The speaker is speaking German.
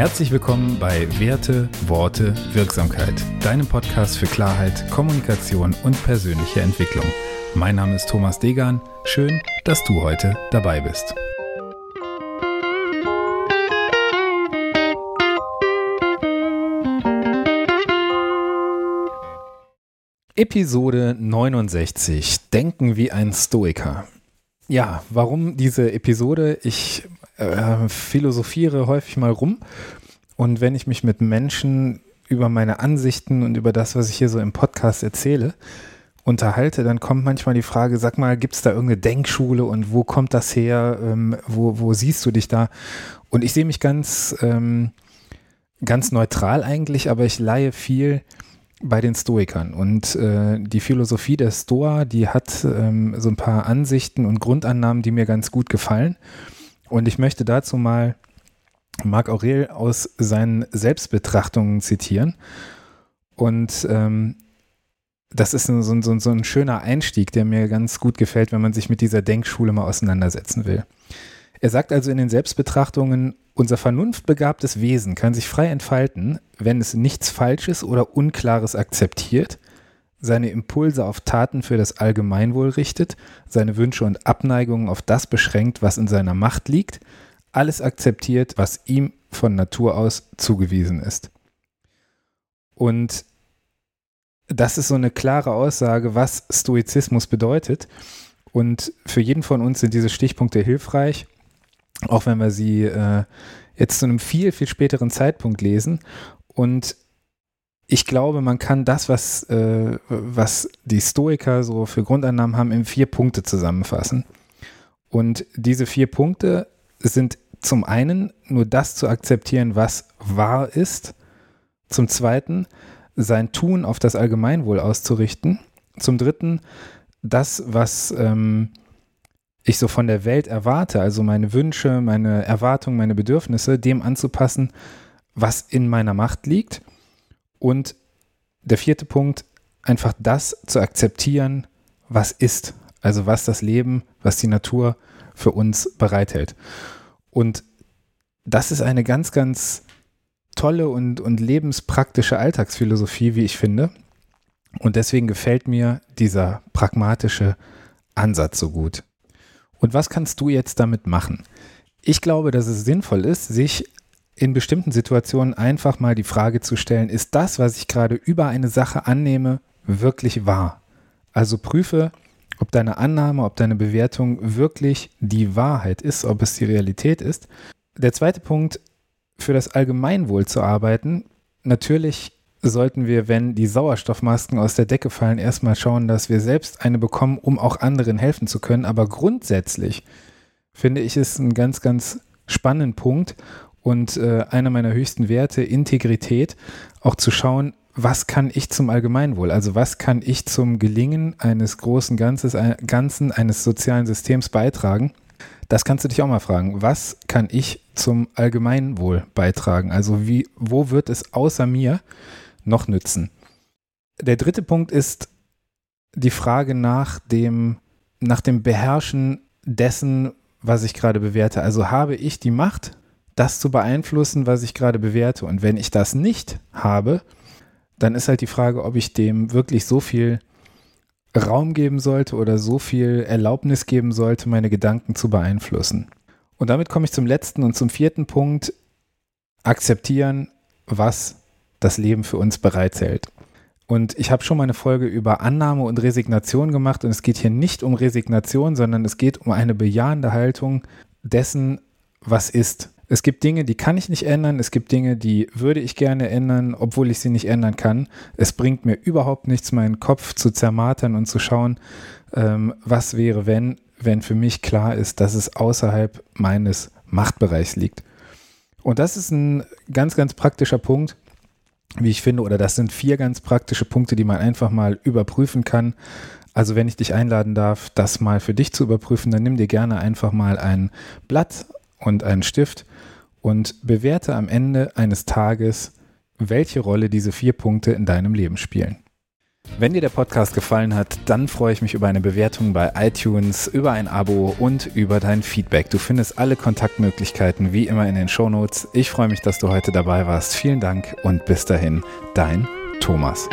Herzlich willkommen bei Werte, Worte, Wirksamkeit, deinem Podcast für Klarheit, Kommunikation und persönliche Entwicklung. Mein Name ist Thomas Degan. Schön, dass du heute dabei bist. Episode 69. Denken wie ein Stoiker. Ja, warum diese Episode? Ich äh, philosophiere häufig mal rum und wenn ich mich mit Menschen über meine Ansichten und über das, was ich hier so im Podcast erzähle, unterhalte, dann kommt manchmal die Frage, sag mal, gibt es da irgendeine Denkschule und wo kommt das her? Ähm, wo, wo siehst du dich da? Und ich sehe mich ganz, ähm, ganz neutral eigentlich, aber ich leihe viel bei den Stoikern. Und äh, die Philosophie der Stoa, die hat ähm, so ein paar Ansichten und Grundannahmen, die mir ganz gut gefallen. Und ich möchte dazu mal Marc Aurel aus seinen Selbstbetrachtungen zitieren. Und ähm, das ist so, so, so ein schöner Einstieg, der mir ganz gut gefällt, wenn man sich mit dieser Denkschule mal auseinandersetzen will. Er sagt also in den Selbstbetrachtungen, unser vernunftbegabtes Wesen kann sich frei entfalten, wenn es nichts Falsches oder Unklares akzeptiert, seine Impulse auf Taten für das Allgemeinwohl richtet, seine Wünsche und Abneigungen auf das beschränkt, was in seiner Macht liegt, alles akzeptiert, was ihm von Natur aus zugewiesen ist. Und das ist so eine klare Aussage, was Stoizismus bedeutet. Und für jeden von uns sind diese Stichpunkte hilfreich, auch wenn wir sie äh, jetzt zu einem viel, viel späteren Zeitpunkt lesen. Und ich glaube, man kann das, was, äh, was die Stoiker so für Grundannahmen haben, in vier Punkte zusammenfassen. Und diese vier Punkte sind zum einen nur das zu akzeptieren, was wahr ist. Zum zweiten, sein Tun auf das Allgemeinwohl auszurichten. Zum dritten, das, was ähm, ich so von der Welt erwarte, also meine Wünsche, meine Erwartungen, meine Bedürfnisse, dem anzupassen, was in meiner Macht liegt. Und der vierte Punkt, einfach das zu akzeptieren, was ist, also was das Leben, was die Natur für uns bereithält. Und das ist eine ganz, ganz tolle und, und lebenspraktische Alltagsphilosophie, wie ich finde. Und deswegen gefällt mir dieser pragmatische Ansatz so gut. Und was kannst du jetzt damit machen? Ich glaube, dass es sinnvoll ist, sich in bestimmten Situationen einfach mal die Frage zu stellen, ist das, was ich gerade über eine Sache annehme, wirklich wahr? Also prüfe, ob deine Annahme, ob deine Bewertung wirklich die Wahrheit ist, ob es die Realität ist. Der zweite Punkt, für das Allgemeinwohl zu arbeiten, natürlich sollten wir, wenn die Sauerstoffmasken aus der Decke fallen, erstmal schauen, dass wir selbst eine bekommen, um auch anderen helfen zu können. Aber grundsätzlich finde ich es einen ganz, ganz spannenden Punkt und äh, einer meiner höchsten Werte, Integrität, auch zu schauen, was kann ich zum Allgemeinwohl, also was kann ich zum Gelingen eines großen Ganzes, ein, Ganzen, eines sozialen Systems beitragen. Das kannst du dich auch mal fragen. Was kann ich zum Allgemeinwohl beitragen? Also wie, wo wird es außer mir noch nützen? Der dritte Punkt ist die Frage nach dem, nach dem Beherrschen dessen, was ich gerade bewerte. Also habe ich die Macht, das zu beeinflussen, was ich gerade bewerte? Und wenn ich das nicht habe, dann ist halt die Frage, ob ich dem wirklich so viel Raum geben sollte oder so viel Erlaubnis geben sollte, meine Gedanken zu beeinflussen. Und damit komme ich zum letzten und zum vierten Punkt. Akzeptieren, was das Leben für uns bereithält. Und ich habe schon mal eine Folge über Annahme und Resignation gemacht und es geht hier nicht um Resignation, sondern es geht um eine bejahende Haltung dessen, was ist. Es gibt Dinge, die kann ich nicht ändern, es gibt Dinge, die würde ich gerne ändern, obwohl ich sie nicht ändern kann. Es bringt mir überhaupt nichts, meinen Kopf zu zermartern und zu schauen, ähm, was wäre, wenn, wenn für mich klar ist, dass es außerhalb meines Machtbereichs liegt. Und das ist ein ganz, ganz praktischer Punkt, wie ich finde, oder das sind vier ganz praktische Punkte, die man einfach mal überprüfen kann. Also wenn ich dich einladen darf, das mal für dich zu überprüfen, dann nimm dir gerne einfach mal ein Blatt und einen Stift und bewerte am Ende eines Tages, welche Rolle diese vier Punkte in deinem Leben spielen. Wenn dir der Podcast gefallen hat, dann freue ich mich über eine Bewertung bei iTunes, über ein Abo und über dein Feedback. Du findest alle Kontaktmöglichkeiten wie immer in den Shownotes. Ich freue mich, dass du heute dabei warst. Vielen Dank und bis dahin, dein Thomas.